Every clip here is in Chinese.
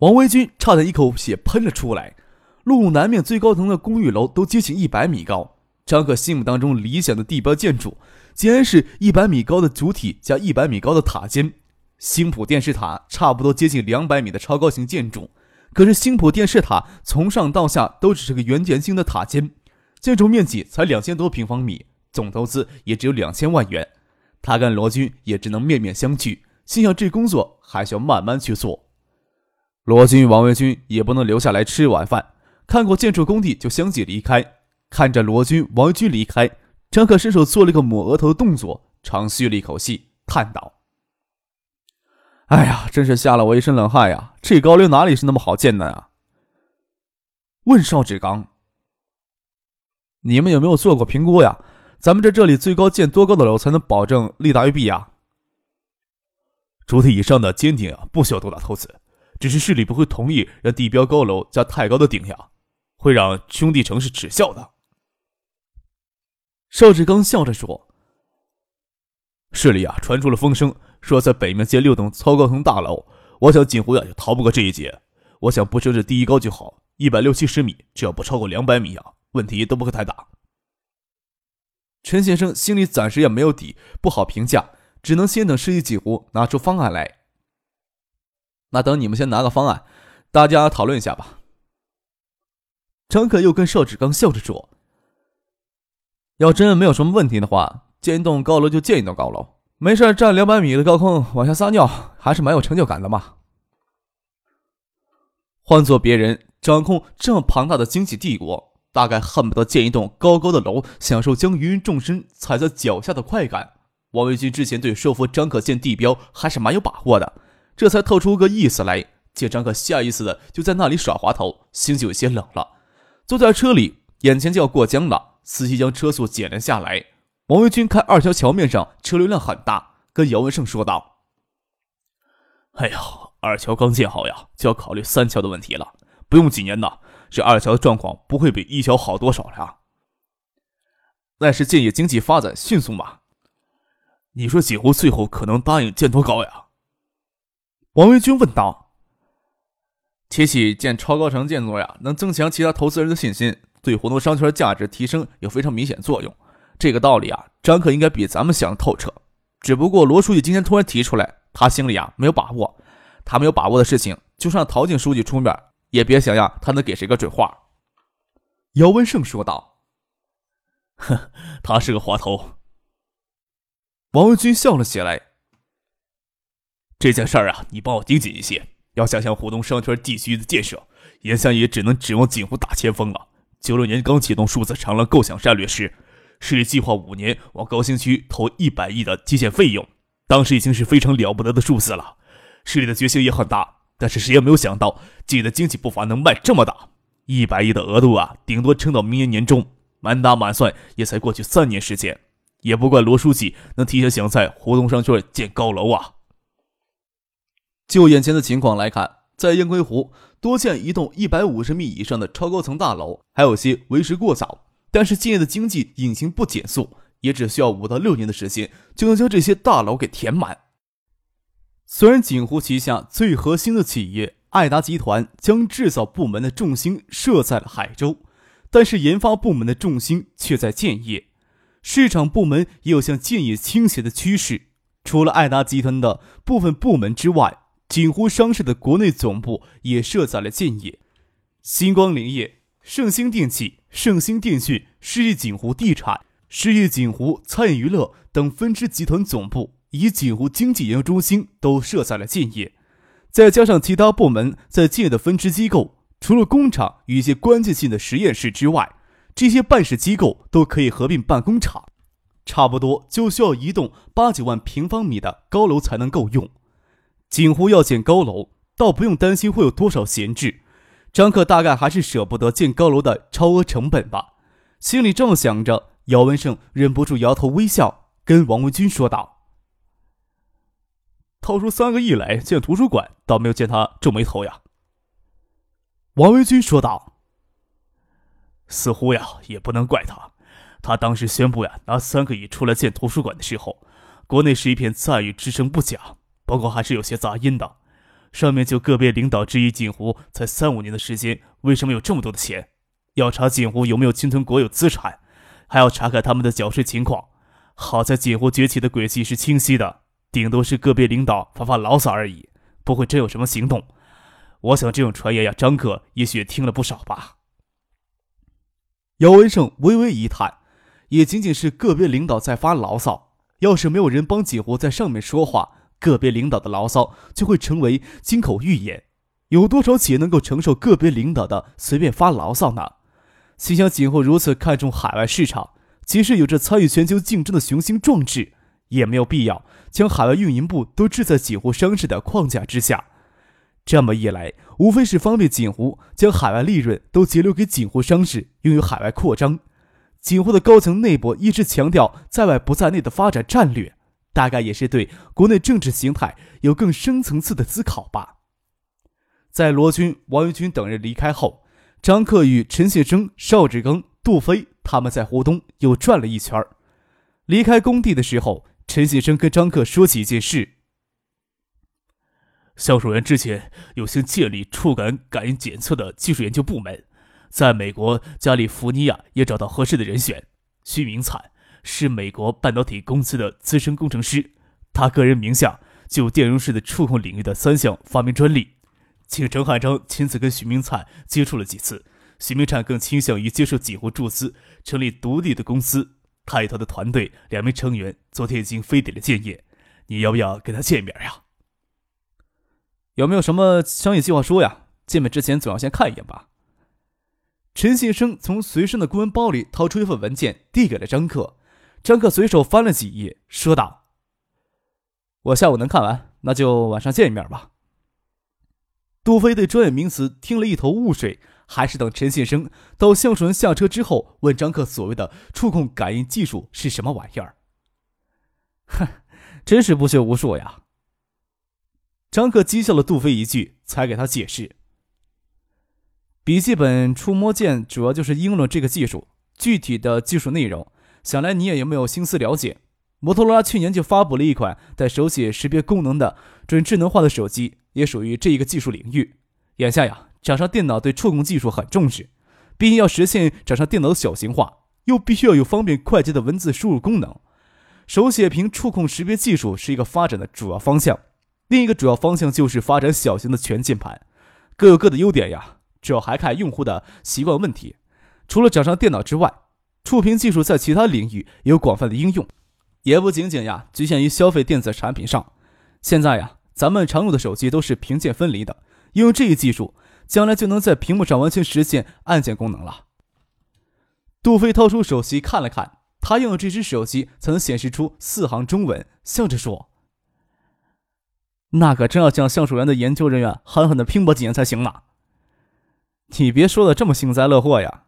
王维军差点一口血喷了出来。路南面最高层的公寓楼都接近一百米高，张可心目当中理想的地标建筑，竟然是一百米高的主体加一百米高的塔尖。星浦电视塔差不多接近两百米的超高型建筑，可是星浦电视塔从上到下都只是个圆点形的塔尖，建筑面积才两千多平方米，总投资也只有两千万元。他跟罗军也只能面面相觑，心想这工作还需要慢慢去做。罗军王维军也不能留下来吃晚饭，看过建筑工地就相继离开。看着罗军、王维军离开，张可伸手做了个抹额头的动作，长吁了一口气，叹道：“哎呀，真是吓了我一身冷汗呀！这高楼哪里是那么好建的啊？”问邵志刚：“你们有没有做过评估呀？咱们在这里最高建多高的楼才能保证利大于弊呀？”主体以上的尖顶啊，不需要多大投资。只是市里不会同意让地标高楼加太高的顶呀，会让兄弟城市耻笑的。邵志刚笑着说：“市里啊，传出了风声，说在北面建六栋超高层大楼，我想锦湖呀就逃不过这一劫。我想不设置第一高就好，一百六七十米，只要不超过两百米啊，问题都不会太大。”陈先生心里暂时也没有底，不好评价，只能先等市里锦湖拿出方案来。那等你们先拿个方案，大家讨论一下吧。张可又跟邵志刚笑着说：“要真没有什么问题的话，建一栋高楼就建一栋高楼，没事站两百米的高空往下撒尿，还是蛮有成就感的嘛。”换做别人掌控这么庞大的经济帝国，大概恨不得建一栋高高的楼，享受将芸芸众生踩在脚下的快感。王维军之前对说服张可建地标还是蛮有把握的。这才透出个意思来，见张可下意识的就在那里耍滑头，心就有些冷了。坐在车里，眼前就要过江了，司机将车速减了下来。王维军看二桥桥面上车流量很大，跟姚文胜说道：“哎呀，二桥刚建好呀，就要考虑三桥的问题了。不用几年呢，这二桥的状况不会比一桥好多少了。那是建业经济发展迅速嘛？你说锦湖最后可能答应建多高呀？”王维军问道：“提起建超高层建筑呀，能增强其他投资人的信心，对活动商圈价值提升有非常明显作用。这个道理啊，张克应该比咱们想的透彻。只不过罗书记今天突然提出来，他心里啊没有把握。他没有把握的事情，就算陶静书记出面，也别想呀他能给谁个准话。”姚文胜说道：“哼，他是个滑头。”王文军笑了起来。这件事儿啊，你帮我盯紧一些。要想想湖东商圈地区的建设，眼下也只能指望锦湖大前锋了。九六年刚启动数字长廊构想战略时，市里计划五年往高新区投一百亿的基建费用，当时已经是非常了不得的数字了。市里的决心也很大，但是谁也没有想到，自己的经济步伐能迈这么大。一百亿的额度啊，顶多撑到明年年中，满打满算也才过去三年时间。也不怪罗书记能提前想在湖东商圈建高楼啊。就眼前的情况来看，在燕归湖多建一栋一百五十米以上的超高层大楼，还有些为时过早。但是建业的经济引擎不减速，也只需要五到六年的时间，就能将这些大楼给填满。虽然锦湖旗下最核心的企业爱达集团将制造部门的重心设在了海州，但是研发部门的重心却在建业，市场部门也有向建业倾斜的趋势。除了爱达集团的部分部门之外，锦湖商事的国内总部也设在了建业，星光林业、盛兴电器、盛兴电讯、世纪锦湖地产、世纪锦湖餐饮娱乐等分支集团总部以及锦湖经济研究中心都设在了建业，再加上其他部门在建业的分支机构，除了工厂与一些关键性的实验室之外，这些办事机构都可以合并办公场，差不多就需要一栋八九万平方米的高楼才能够用。锦湖要建高楼，倒不用担心会有多少闲置，张克大概还是舍不得建高楼的超额成本吧，心里这么想着，姚文胜忍不住摇头微笑，跟王文军说道：“掏出三个亿来建图书馆，倒没有见他皱眉头呀。”王文军说道：“似乎呀，也不能怪他，他当时宣布呀拿三个亿出来建图书馆的时候，国内是一片赞誉之声不假，不过还是有些杂音的。”上面就个别领导质疑锦湖才三五年的时间，为什么有这么多的钱？要查锦湖有没有侵吞国有资产，还要查看他们的缴税情况。好在锦湖崛起的轨迹是清晰的，顶多是个别领导发发牢骚而已，不会真有什么行动。我想这种传言呀，张克也许也听了不少吧。姚文胜微微一叹，也仅仅是个别领导在发牢骚，要是没有人帮锦湖在上面说话。个别领导的牢骚就会成为金口玉言，有多少企业能够承受个别领导的随便发牢骚呢？心想锦湖如此看重海外市场，即使有着参与全球竞争的雄心壮志，也没有必要将海外运营部都置在锦湖商事的框架之下。这么一来，无非是方便锦湖将海外利润都截留给锦湖商事，用于海外扩张。锦湖的高层内部一直强调在外不在内的发展战略。大概也是对国内政治形态有更深层次的思考吧。在罗军、王玉军等人离开后，张克与陈信生、邵志庚、杜飞他们在湖东又转了一圈离开工地的时候，陈信生跟张克说起一件事：销售员之前有幸建立触感感应检测的技术研究部门，在美国加利福尼亚也找到合适的人选，徐明灿。是美国半导体公司的资深工程师，他个人名下就电容式的触控领域的三项发明专利。请陈汉章亲自跟徐明灿接触了几次，徐明灿更倾向于接受几户注资，成立独立的公司。他与他的团队两名成员昨天已经飞抵了建业，你要不要跟他见面呀？有没有什么商业计划书呀？见面之前总要先看一眼吧。陈信生从随身的公文包里掏出一份文件，递给了张克。张克随手翻了几页，说道：“我下午能看完，那就晚上见一面吧。”杜飞对专业名词听了一头雾水，还是等陈先生到橡树园下车之后，问张克所谓的触控感应技术是什么玩意儿。哼，真是不学无术呀！张克讥笑了杜飞一句，才给他解释：“笔记本触摸键主要就是应用了这个技术，具体的技术内容。”想来你也有没有心思了解？摩托罗拉去年就发布了一款带手写识别功能的准智能化的手机，也属于这一个技术领域。眼下呀，掌上电脑对触控技术很重视，毕竟要实现掌上电脑的小型化，又必须要有方便快捷的文字输入功能。手写屏触控识别技术是一个发展的主要方向，另一个主要方向就是发展小型的全键盘，各有各的优点呀，主要还看用户的习惯问题。除了掌上电脑之外，触屏技术在其他领域也有广泛的应用，也不仅仅呀局限于消费电子产品上。现在呀，咱们常用的手机都是屏键分离的，用这一技术，将来就能在屏幕上完全实现按键功能了。杜飞掏出手机看了看，他用的这只手机才能显示出四行中文，笑着说：“那可真要向橡树园的研究人员狠狠的拼搏几年才行呢。”你别说的这么幸灾乐祸呀。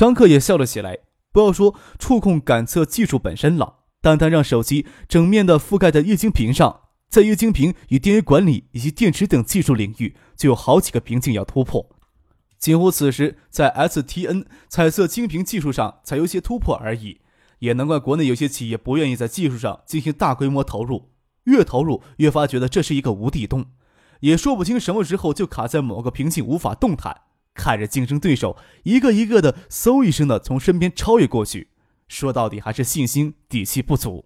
张克也笑了起来。不要说触控感测技术本身了，单单让手机整面的覆盖在液晶屏上，在液晶屏与电源管理以及电池等技术领域，就有好几个瓶颈要突破。仅乎此时在 STN 彩色晶屏技术上才有些突破而已，也难怪国内有些企业不愿意在技术上进行大规模投入，越投入越发觉得这是一个无底洞，也说不清什么时候就卡在某个瓶颈无法动弹。看着竞争对手一个一个的嗖一声的从身边超越过去，说到底还是信心底气不足。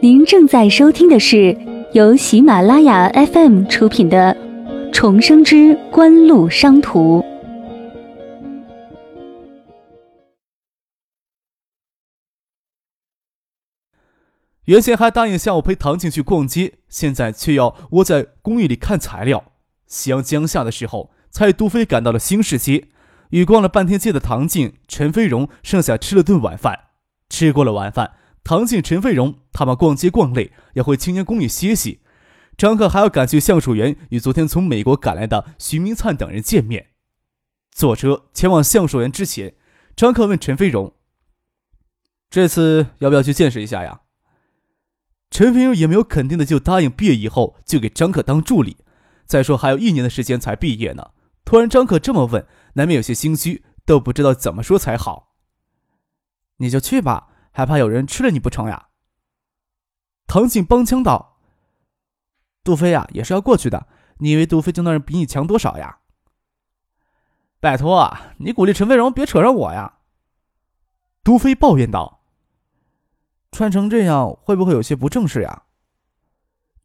您正在收听的是由喜马拉雅 FM 出品的《重生之官路商途》。原先还答应下午陪唐静去逛街，现在却要窝在公寓里看材料。夕阳将下的时候，才与杜飞赶到了新市街。与逛了半天街的唐静、陈飞荣，剩下吃了顿晚饭。吃过了晚饭，唐静、陈飞荣他们逛街逛累，要回青年公寓歇息。张克还要赶去橡树园与昨天从美国赶来的徐明灿等人见面。坐车前往橡树园之前，张克问陈飞荣：“这次要不要去见识一下呀？”陈飞荣也没有肯定的就答应毕业以后就给张克当助理。再说还有一年的时间才毕业呢。突然张克这么问，难免有些心虚，都不知道怎么说才好。你就去吧，还怕有人吃了你不成呀？唐静帮腔道：“杜飞呀，也是要过去的。你以为杜飞就那人比你强多少呀？”拜托，你鼓励陈飞荣，别扯上我呀。杜飞抱怨道：“穿成这样，会不会有些不正式呀？”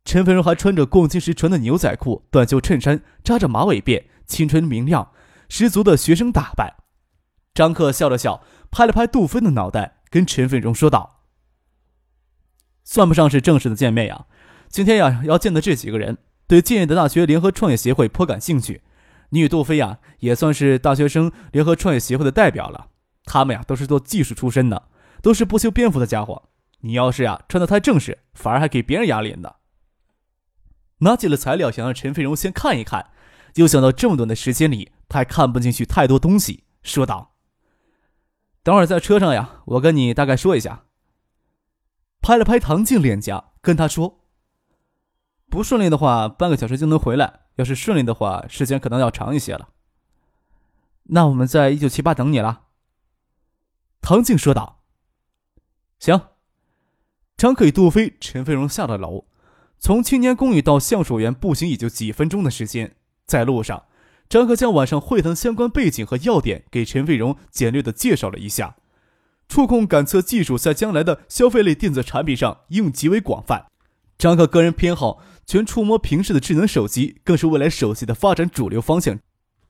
陈飞荣还穿着逛街时穿的牛仔裤、短袖衬衫，扎着马尾辫。青春明亮，十足的学生打扮。张克笑了笑，拍了拍杜飞的脑袋，跟陈飞荣说道：“算不上是正式的见面呀，今天呀要见的这几个人，对建业的大学联合创业协会颇感兴趣。你与杜飞呀，也算是大学生联合创业协会的代表了。他们呀都是做技术出身的，都是不修边幅的家伙。你要是呀穿的太正式，反而还给别人压脸的。”拿起了材料，想让陈飞荣先看一看。又想到这么短的时间里，他还看不进去太多东西，说道：“等会儿在车上呀，我跟你大概说一下。”拍了拍唐静脸颊，跟他说：“不顺利的话，半个小时就能回来；要是顺利的话，时间可能要长一些了。”那我们在一九七八等你了。”唐静说道。“行。”张克与杜飞、陈飞荣下了楼，从青年公寓到橡树园步行也就几分钟的时间。在路上，张克将晚上会谈相关背景和要点给陈飞荣简略的介绍了一下。触控感测技术在将来的消费类电子产品上应用极为广泛。张克个人偏好全触摸屏式的智能手机，更是未来手机的发展主流方向。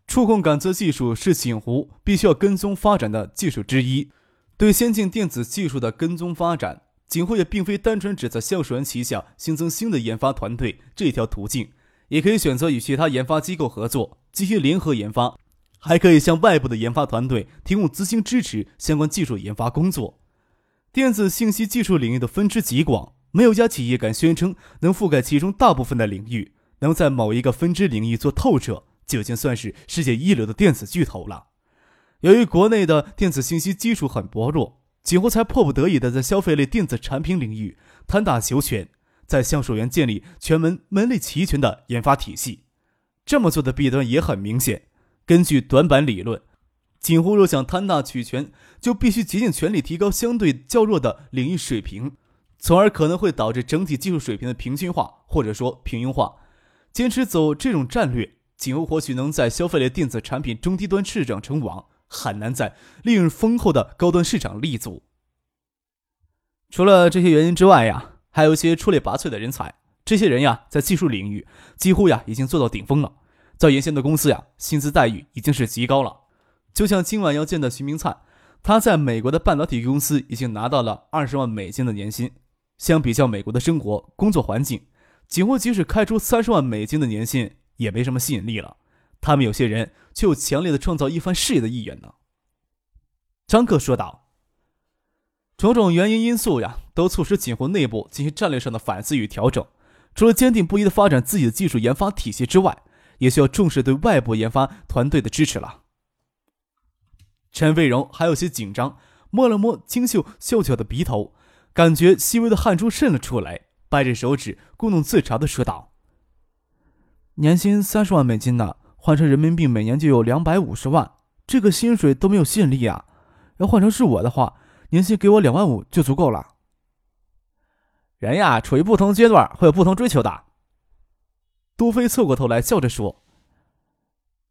触控感测技术是锦湖必须要跟踪发展的技术之一。对先进电子技术的跟踪发展，锦湖也并非单纯只在橡树园旗下新增新的研发团队这条途径。也可以选择与其他研发机构合作进行联合研发，还可以向外部的研发团队提供资金支持相关技术研发工作。电子信息技术领域的分支极广，没有一家企业敢宣称能覆盖其中大部分的领域。能在某一个分支领域做透彻，就已经算是世界一流的电子巨头了。由于国内的电子信息基础很薄弱，几乎才迫不得已的在消费类电子产品领域贪大求全。在橡树园建立全门门类齐全的研发体系，这么做的弊端也很明显。根据短板理论，锦湖若想贪大取全，就必须竭尽全力提高相对较弱的领域水平，从而可能会导致整体技术水平的平均化或者说平庸化。坚持走这种战略，锦湖或许能在消费类电子产品中低端市场称王，很难在利润丰厚的高端市场立足。除了这些原因之外呀。还有一些出类拔萃的人才，这些人呀，在技术领域几乎呀已经做到顶峰了。在原先的公司呀，薪资待遇已经是极高了。就像今晚要见的徐明灿，他在美国的半导体公司已经拿到了二十万美金的年薪。相比较美国的生活工作环境，几乎即使开出三十万美金的年薪也没什么吸引力了。他们有些人却有强烈的创造一番事业的意愿呢。张克说道。种种原因因素呀，都促使锦湖内部进行战略上的反思与调整。除了坚定不移的发展自己的技术研发体系之外，也需要重视对外部研发团队的支持了。陈卫荣还有些紧张，摸了摸清秀秀巧的鼻头，感觉细微的汗珠渗了出来，掰着手指故弄自嘲的说道：“年薪三十万美金呢，换成人民币每年就有两百五十万，这个薪水都没有吸引力啊！要换成是我的话。”年薪给我两万五就足够了。人呀，处于不同阶段会有不同追求的。杜飞侧过头来笑着说：“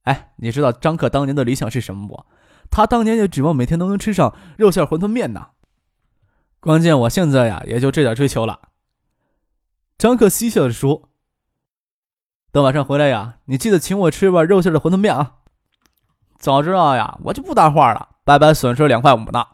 哎，你知道张克当年的理想是什么不？他当年也指望每天都能吃上肉馅馄饨面呢。关键我现在呀，也就这点追求了。”张克嬉笑着说：“等晚上回来呀，你记得请我吃一碗肉馅的馄饨面啊！早知道呀，我就不搭话了，白白损失两块五呢。”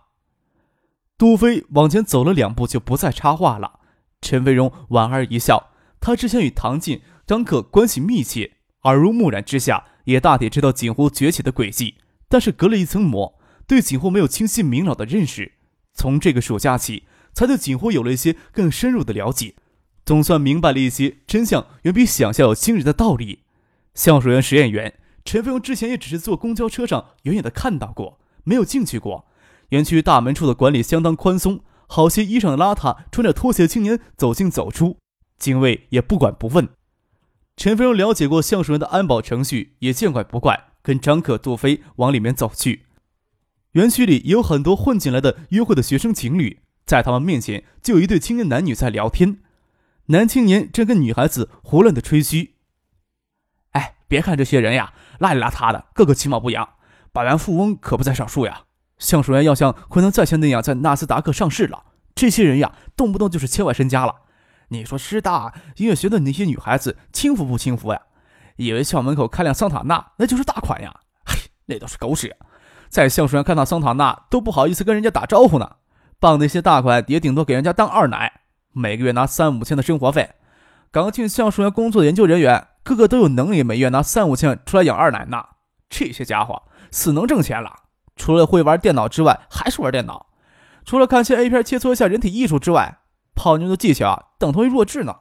杜飞往前走了两步，就不再插话了。陈飞荣莞尔一笑，他之前与唐进、张克关系密切，耳濡目染之下，也大体知道锦湖崛起的轨迹。但是隔了一层膜，对锦湖没有清晰明了的认识。从这个暑假起，才对景湖有了一些更深入的了解，总算明白了一些真相，远比想象要惊人的道理。橡树园实验园，陈飞荣之前也只是坐公交车上远远的看到过，没有进去过。园区大门处的管理相当宽松，好些衣裳邋遢、穿着拖鞋的青年走进走出，警卫也不管不问。陈飞荣了解过橡树园的安保程序，也见怪不怪，跟张可、杜飞往里面走去。园区里有很多混进来的约会的学生情侣，在他们面前就有一对青年男女在聊天。男青年正跟女孩子胡乱的吹嘘：“哎，别看这些人呀，邋里邋遢的，个个其貌不扬，百万富翁可不在少数呀。橡树园要像昆仑在线那样在纳斯达克上市了，这些人呀，动不动就是千万身家了。你说师大音乐学的那些女孩子轻浮不轻浮呀？以为校门口开辆桑塔纳那就是大款呀？嘿，那都是狗屎。”在橡树园看到桑塔纳都不好意思跟人家打招呼呢，傍那些大款也顶多给人家当二奶，每个月拿三五千的生活费。刚进橡树园工作的研究人员，个个都有能力，每月拿三五千出来养二奶呢。这些家伙死能挣钱了，除了会玩电脑之外，还是玩电脑。除了看些 A 片切磋一下人体艺术之外，泡妞的技巧啊，等同于弱智呢。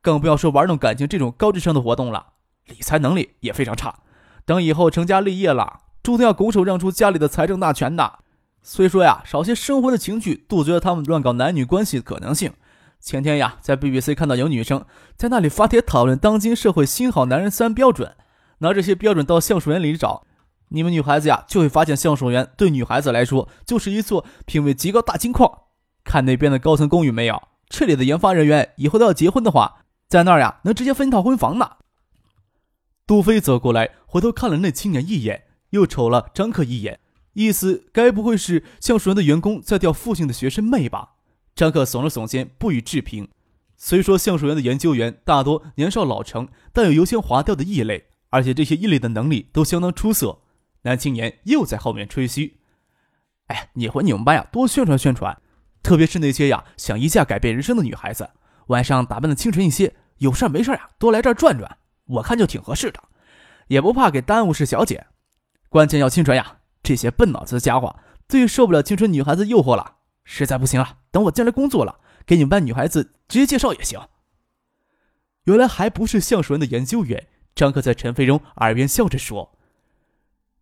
更不要说玩弄感情这种高智商的活动了，理财能力也非常差。等以后成家立业了。注定要拱手让出家里的财政大权的。虽说呀，少些生活的情趣，杜绝了他们乱搞男女关系的可能性。前天呀，在 BBC 看到有女生在那里发帖讨论当今社会新好男人三标准，拿这些标准到橡树园里找，你们女孩子呀，就会发现橡树园对女孩子来说就是一座品位极高大金矿。看那边的高层公寓没有？这里的研发人员以后都要结婚的话，在那儿呀，能直接分一套婚房呢。杜飞走过来，回头看了那青年一眼。又瞅了张克一眼，意思该不会是橡树园的员工在钓附近的学生妹吧？张克耸了耸肩，不予置评。虽说橡树园的研究员大多年少老成，但有油腔滑调的异类，而且这些异类的能力都相当出色。男青年又在后面吹嘘：“哎，你回你们班呀，多宣传宣传，特别是那些呀想一下改变人生的女孩子，晚上打扮的清纯一些，有事没事呀多来这儿转转，我看就挺合适的，也不怕给耽误是小姐。”关键要清纯呀！这些笨脑子的家伙最受不了清纯女孩子诱惑了。实在不行了，等我进来工作了，给你们班女孩子直接介绍也行。原来还不是橡树人的研究员。张克在陈飞荣耳边笑着说：“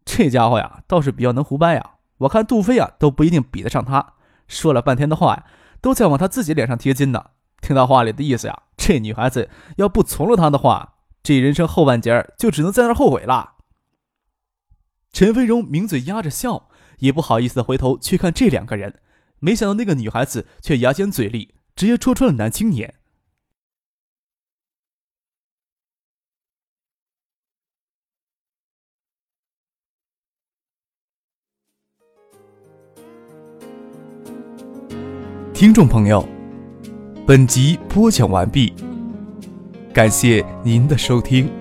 这家伙呀，倒是比较能胡掰呀。我看杜飞啊，都不一定比得上他。说了半天的话呀，都在往他自己脸上贴金呢。听到话里的意思呀，这女孩子要不从了他的话，这人生后半截就只能在那后悔了。”陈飞荣抿嘴压着笑，也不好意思回头去看这两个人。没想到那个女孩子却牙尖嘴利，直接戳穿了男青年。听众朋友，本集播讲完毕，感谢您的收听。